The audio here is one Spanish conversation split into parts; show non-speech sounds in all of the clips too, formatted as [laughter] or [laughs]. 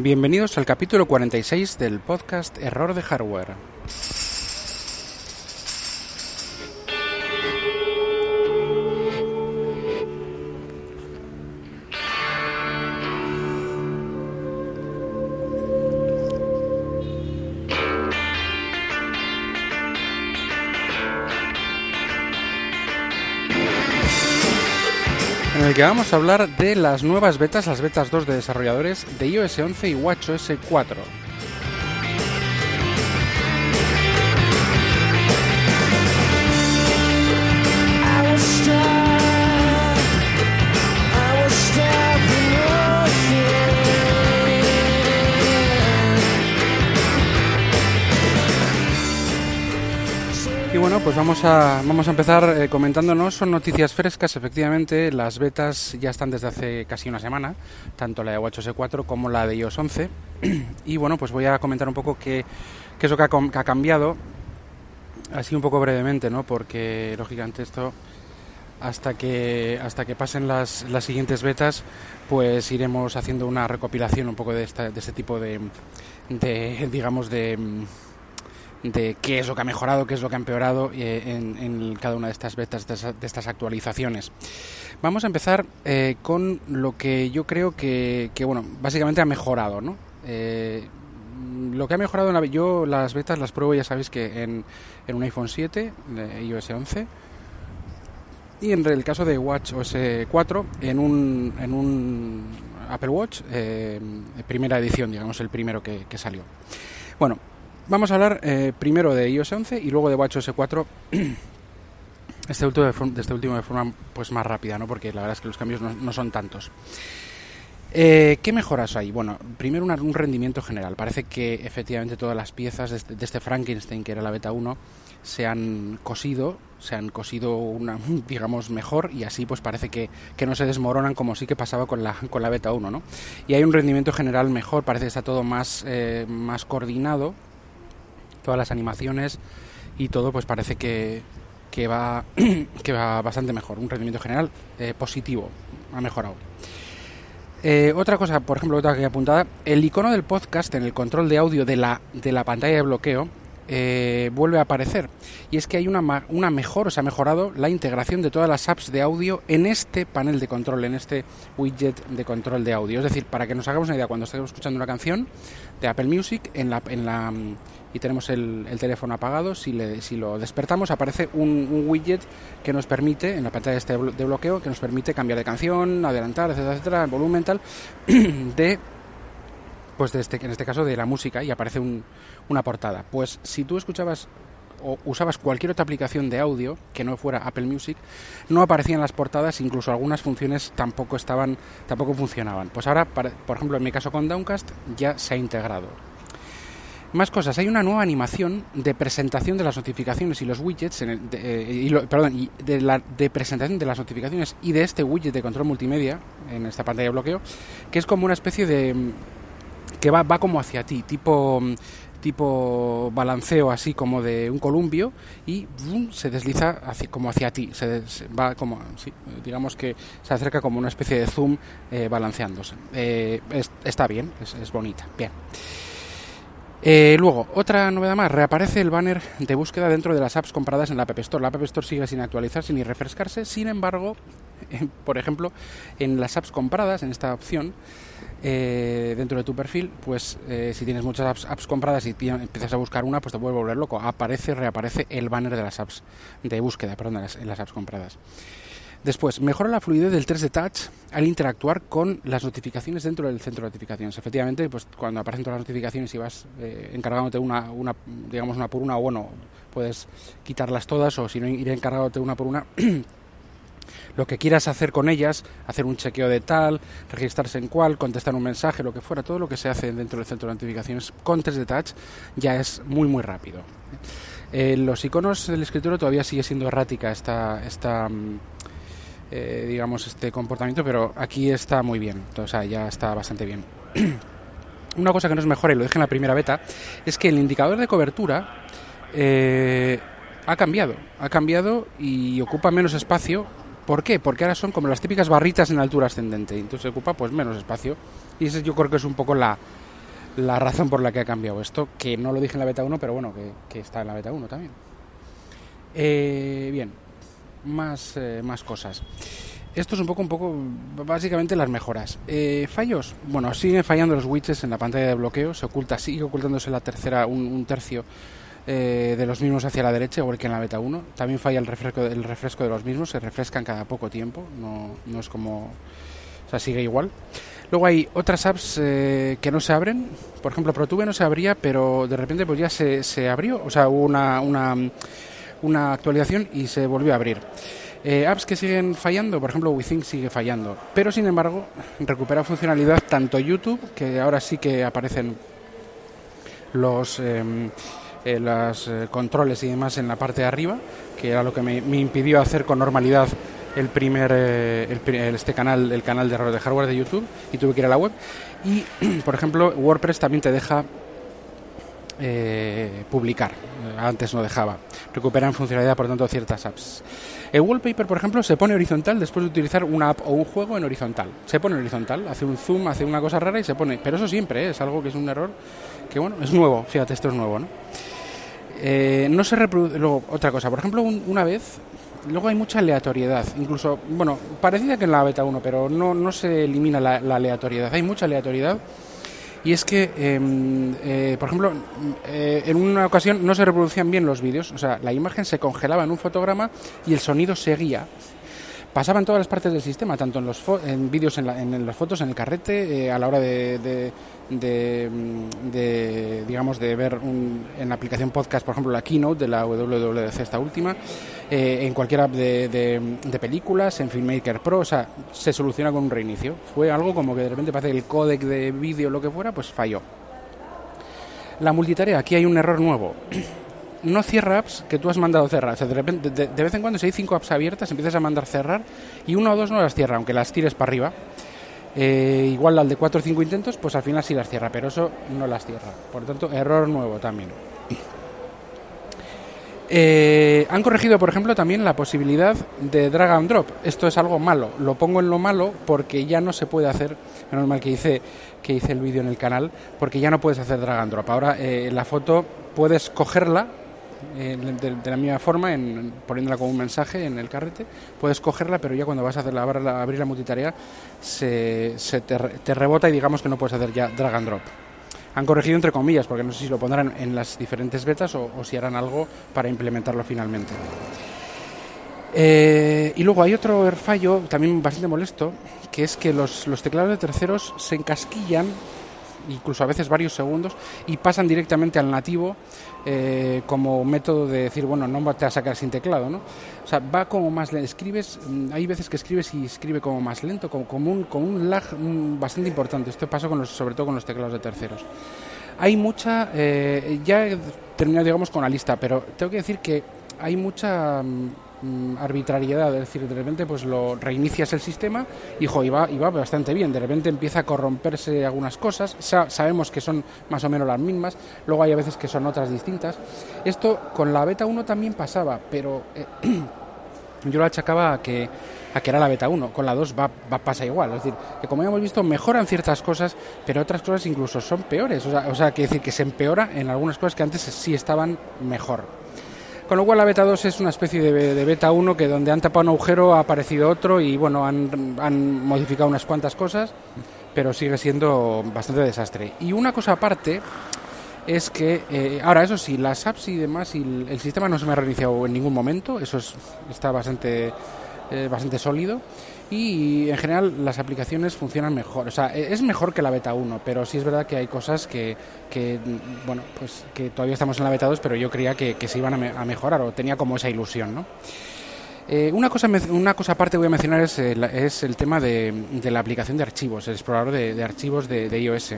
Bienvenidos al capítulo 46 del podcast Error de Hardware. El que vamos a hablar de las nuevas betas, las betas 2 de desarrolladores de iOS 11 y WatchOS 4. Pues vamos a, vamos a empezar eh, comentándonos. Son noticias frescas, efectivamente. Las betas ya están desde hace casi una semana, tanto la de WatchOS 4 como la de iOS 11. [clears throat] Y bueno, pues voy a comentar un poco qué, qué es lo que ha, com- que ha cambiado, así un poco brevemente, ¿no? Porque lógicamente esto, hasta que, hasta que pasen las, las siguientes betas, pues iremos haciendo una recopilación un poco de, esta, de este tipo de, de digamos, de de qué es lo que ha mejorado, qué es lo que ha empeorado eh, en, cada una de estas betas, de, estas actualizaciones. Vamos a empezar eh, con lo que yo creo que, que, bueno, básicamente ha mejorado, ¿no? Eh, lo que ha mejorado, yo las betas las pruebo, ya sabéis que en, en un iPhone 7, de iOS 11, y en el caso de Watch OS 4, en un, en un Apple Watch, primera edición, digamos, el primero que salió. Bueno, vamos a hablar eh, primero de iOS 11 y luego de WatchOS 4. [clears throat] Este último, de, form- de este último de forma pues más rápida, ¿no? porque la verdad es que los cambios no, no son tantos. Eh, ¿Qué mejoras hay? Bueno, primero una- un rendimiento general. Parece que efectivamente todas las piezas de este, este Frankenstein, que era la beta 1, se han cosido, se han cosido una, [laughs] digamos, mejor y así pues parece que, que no se desmoronan como sí que pasaba con la, con la beta 1, ¿no? Y hay un rendimiento general mejor, parece que está todo más, eh, más coordinado, todas las animaciones y todo pues parece que, que, va, [clears throat] que va bastante mejor, un rendimiento general eh, positivo, ha mejorado. Eh, otra cosa, por ejemplo, otra que apuntada, el icono del podcast en el control de audio de la, de la pantalla de bloqueo eh, vuelve a aparecer. Y es que hay una, una mejor, o se ha mejorado la integración de todas las apps de audio en este panel de control, en este widget de control de audio. Es decir, para que nos hagamos una idea, cuando estemos escuchando una canción de Apple Music en la, en la, y tenemos el, el teléfono apagado, si, le, si lo despertamos aparece un, un widget que nos permite, en la pantalla este de blo- de bloqueo, que nos permite cambiar de canción, adelantar, etcétera, etcétera, volumen tal, [clears throat] de pues de este, en este caso de la música y aparece un- una portada. Pues si tú escuchabas o usabas cualquier otra aplicación de audio que no fuera Apple Music, no aparecían las portadas, incluso algunas funciones tampoco estaban, tampoco funcionaban. Pues ahora, por ejemplo, en mi caso con Downcast ya se ha integrado. Más cosas, hay una nueva animación de presentación de las notificaciones y los widgets, en el- de, eh, y lo- perdón, de, la, de presentación de las notificaciones y de este widget de control multimedia en esta pantalla de bloqueo, que es como una especie de mm, que va, va como hacia ti, tipo mm, tipo balanceo así como de un columpio y se desliza hacia, como hacia ti, se, va como, sí, digamos que se acerca como una especie de zoom eh, balanceándose. Eh, es- está bien, es bonita, bien. Eh, luego, otra novedad más, reaparece el banner de búsqueda dentro de las apps compradas en la App Store. La App Store sigue sin actualizarse ni refrescarse, sin embargo, eh, por ejemplo, en las apps compradas, en esta opción, eh, dentro de tu perfil, pues eh, si tienes muchas apps, compradas y pi- empiezas a buscar una, pues te puede volver loco. Aparece, reaparece el banner de las apps de búsqueda, perdón, de las- en las apps compradas. Después, mejora la fluidez del 3D Touch al interactuar con las notificaciones dentro del centro de notificaciones. Efectivamente, pues cuando aparecen todas las notificaciones y vas eh, encargándote una, una, digamos, una por una, o bueno, puedes quitarlas todas o si no, ir encargándote una por una. [clears throat] lo que quieras hacer con ellas, hacer un chequeo de tal, registrarse en cual, contestar un mensaje, lo que fuera, todo lo que se hace dentro del centro de notificaciones con 3D Touch ya es muy muy rápido. Eh, los iconos del escritorio todavía sigue siendo errática esta, esta mm, eh, digamos, este comportamiento, pero aquí está muy bien, o sea, ya está bastante bien. [clears throat] Una cosa que no es mejor, y lo dije en la primera beta, es que el indicador de cobertura eh, ha cambiado, ha cambiado y ocupa menos espacio. ¿Por qué? Porque ahora son como las típicas barritas en altura ascendente, entonces ocupa pues menos espacio. Y ese yo creo que es un poco la, la razón por la que ha cambiado esto, que no lo dije en la beta 1, pero bueno, que, está en la beta 1 también. Eh, bien, más, eh, más cosas. Esto es un poco, un poco, básicamente las mejoras. Eh, fallos, bueno, siguen fallando los widgets en la pantalla de bloqueo, se oculta, sigue ocultándose la tercera, un, tercio de los mismos hacia la derecha, igual que en la beta 1. También falla el refresco, el refresco de los mismos, se refrescan cada poco tiempo, no, no es como, o sea, sigue igual. Luego hay otras apps eh, que no se abren. Por ejemplo, ProTube no se abría, pero de repente pues ya se, se abrió. O sea, hubo una, una, una actualización y se volvió a abrir. Eh, apps que siguen fallando, por ejemplo, WeThink sigue fallando. Pero sin embargo, recupera funcionalidad tanto YouTube, que ahora sí que aparecen los... em, eh, los controles y demás en la parte de arriba, que era lo que me, impidió hacer con normalidad el primer eh, el, este canal el canal de de hardware de YouTube y tuve que ir a la web y [clears throat] por ejemplo WordPress también te deja eh, publicar. Antes no dejaba. Recuperan funcionalidad por tanto ciertas apps. El wallpaper por ejemplo se pone horizontal después de utilizar una app o un juego en horizontal. Se pone horizontal hace un zoom hace una cosa rara y se pone pero eso siempre ¿eh? es algo que es un error que bueno es nuevo. Fíjate esto es nuevo no no se reproduce luego otra cosa. Por ejemplo una vez Luego hay mucha aleatoriedad, incluso, bueno, parecida que en la beta 1, pero no, no se elimina la, aleatoriedad. Hay mucha aleatoriedad y es que, em, eh, por ejemplo, eh, en una ocasión no se reproducían bien los vídeos, o sea, la imagen se congelaba en un fotograma y el sonido seguía pasaba en todas las partes del sistema, tanto en los en vídeos, en, en, las fotos, en el carrete, eh, a la hora de, de, digamos, de ver en la aplicación podcast, por ejemplo, la keynote de la WWDC, esta última, eh, en cualquier app de, películas, en Filmmaker Pro, o sea, se soluciona con un reinicio. Fue algo como que de repente parece el códec de vídeo, lo que fuera, pues falló. La multitarea, aquí hay un error nuevo [clears throat] no cierra apps que tú has mandado cerrar. O sea, de, repente, de, vez en cuando, si hay cinco apps abiertas, empiezas a mandar cerrar y una o dos no las cierra, aunque las tires para arriba. Eh, igual al de cuatro o cinco intentos, pues al final sí las cierra, pero eso no las cierra. Por lo tanto, error nuevo también. Eh, han corregido, por ejemplo, también la posibilidad de drag and drop. Esto es algo malo. Lo pongo en lo malo porque ya no se puede hacer. Menos mal que hice, que hice el vídeo en el canal, porque ya no puedes hacer drag and drop. Ahora eh, la foto puedes cogerla eh, de, la misma forma, en, poniéndola como un mensaje en el carrete, puedes cogerla, pero ya cuando vas a hacer abrir la multitarea se, te, rebota y digamos que no puedes hacer ya drag and drop. Han corregido entre comillas, porque no sé si lo pondrán en las diferentes betas o, si harán algo para implementarlo finalmente. Eh, y luego hay otro fallo también bastante molesto, que es que los, los teclados de terceros se encasquillan incluso a veces varios segundos, y pasan directamente al nativo eh, como método de decir, bueno, no te vas a sacar sin teclado, ¿no? O sea, va como más lento. Escribes, mm, hay veces que escribes y escribe como más lento, como, como, un, con un lag mm, bastante importante. Esto pasa con los, sobre todo con los teclados de terceros. Hay mucha, eh, ya he terminado, digamos, con la lista, pero tengo que decir que hay mucha mm, arbitrariedad, es decir, de repente pues lo reinicias el sistema y, va, y va bastante bien, de repente empieza a corromperse algunas cosas, sabemos que son más o menos las mismas, luego hay a veces que son otras distintas. Esto con la beta 1 también pasaba, pero eh, [clears throat] yo lo achacaba a que, a que era la beta 1, con la 2 va, va, pasa igual, es decir, que como hemos visto mejoran ciertas cosas, pero otras cosas incluso son peores, o sea, o sea que decir que se empeora en algunas cosas que antes sí estaban mejor. Con lo cual la beta 2 es una especie de, beta 1 que donde han tapado un agujero ha aparecido otro y bueno, han, han modificado unas cuantas cosas, pero sigue siendo bastante desastre. Y una cosa aparte es que, eh, ahora eso sí, las apps y demás, y el, sistema no se me ha reiniciado en ningún momento, eso está bastante, eh, bastante sólido y en general las aplicaciones funcionan mejor. O sea, e, es mejor que la beta 1, pero sí es verdad que hay cosas que, que bueno, pues que todavía estamos en la beta 2, pero yo creía que, se iban a, mejorar o tenía como esa ilusión, ¿no? Eh, una, cosa, una cosa aparte voy a mencionar es, el, es el tema de, de, la aplicación de archivos, el explorador de, archivos de, iOS.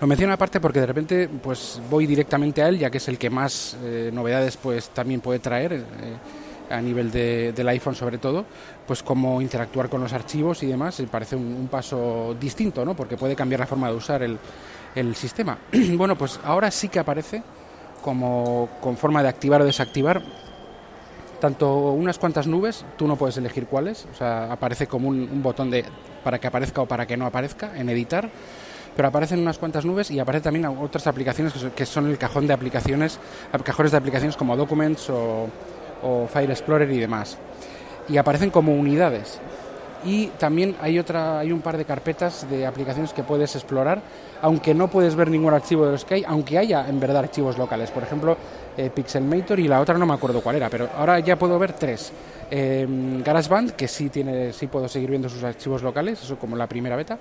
Lo menciono aparte porque de repente pues voy directamente a él, ya que es el que más eh, novedades pues también puede traer. A nivel de, del iPhone sobre todo, pues cómo interactuar con los archivos y demás, parece un, paso distinto, ¿no? Porque puede cambiar la forma de usar el, el sistema. [clears throat] bueno, pues ahora sí que aparece como con forma de activar o desactivar tanto unas cuantas nubes, tú no puedes elegir cuáles, o sea, aparece como un, botón de para que aparezca o para que no aparezca en editar pero aparecen unas cuantas nubes y aparecen también otras aplicaciones que son el cajón de aplicaciones, cajones de aplicaciones como Documents o, o File Explorer y demás. Y aparecen como unidades. Y también hay otra hay un par de carpetas de aplicaciones que puedes explorar aunque no puedes ver ningún archivo de los que hay aunque haya en verdad archivos locales. Por ejemplo eh, Pixelmator y la otra no me acuerdo cuál era pero ahora ya puedo ver tres. Eh, GarageBand que sí tiene sí puedo seguir viendo sus archivos locales eso como la primera beta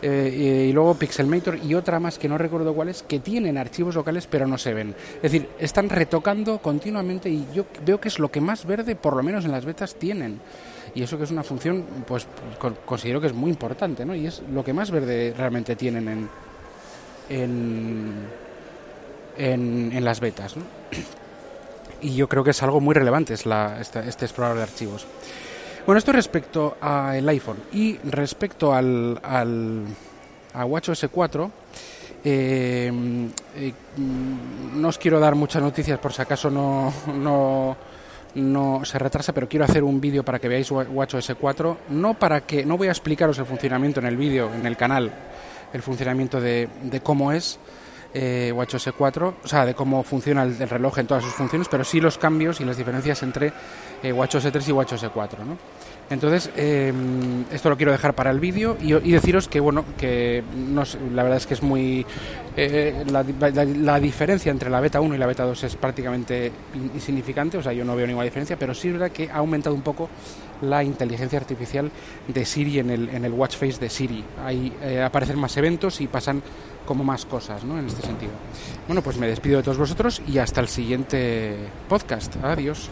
eh, y luego Pixelmator y otra más que no recuerdo cuál es, que tienen archivos locales pero no se ven. Es decir, están retocando continuamente y yo veo que es lo que más verde, por lo menos en las betas, tienen y eso que es una función, pues considero que es muy importante, ¿no? Y es lo que más verde realmente tienen en, en, en, las betas. Y yo creo que es algo muy relevante es la, este, este explorador de archivos. Bueno, esto respecto al iPhone y respecto al, al a WatchOS 4, eh, eh, no os quiero dar muchas noticias por si acaso no, no no se retrasa, pero quiero hacer un vídeo para que veáis WatchOS 4, no para que no voy a explicaros el funcionamiento en el vídeo, en el canal, el funcionamiento de, de cómo es eh, WatchOS 4, o sea, de cómo funciona el, reloj en todas sus funciones, pero sí los cambios y las diferencias entre eh, WatchOS 3 y WatchOS 4, ¿no? Entonces, eh, esto lo quiero dejar para el vídeo y, deciros que, bueno, que la verdad es que es muy... Eh, la, diferencia entre la beta 1 y la beta 2 es prácticamente insignificante, o sea, yo no veo ninguna diferencia, pero sí es verdad que ha aumentado un poco la inteligencia artificial de Siri en el, en el watch face de Siri. Ahí eh, aparecen más eventos y pasan como más cosas, ¿no? En este sentido. Bueno, pues me despido de todos vosotros y hasta el siguiente podcast. Adiós.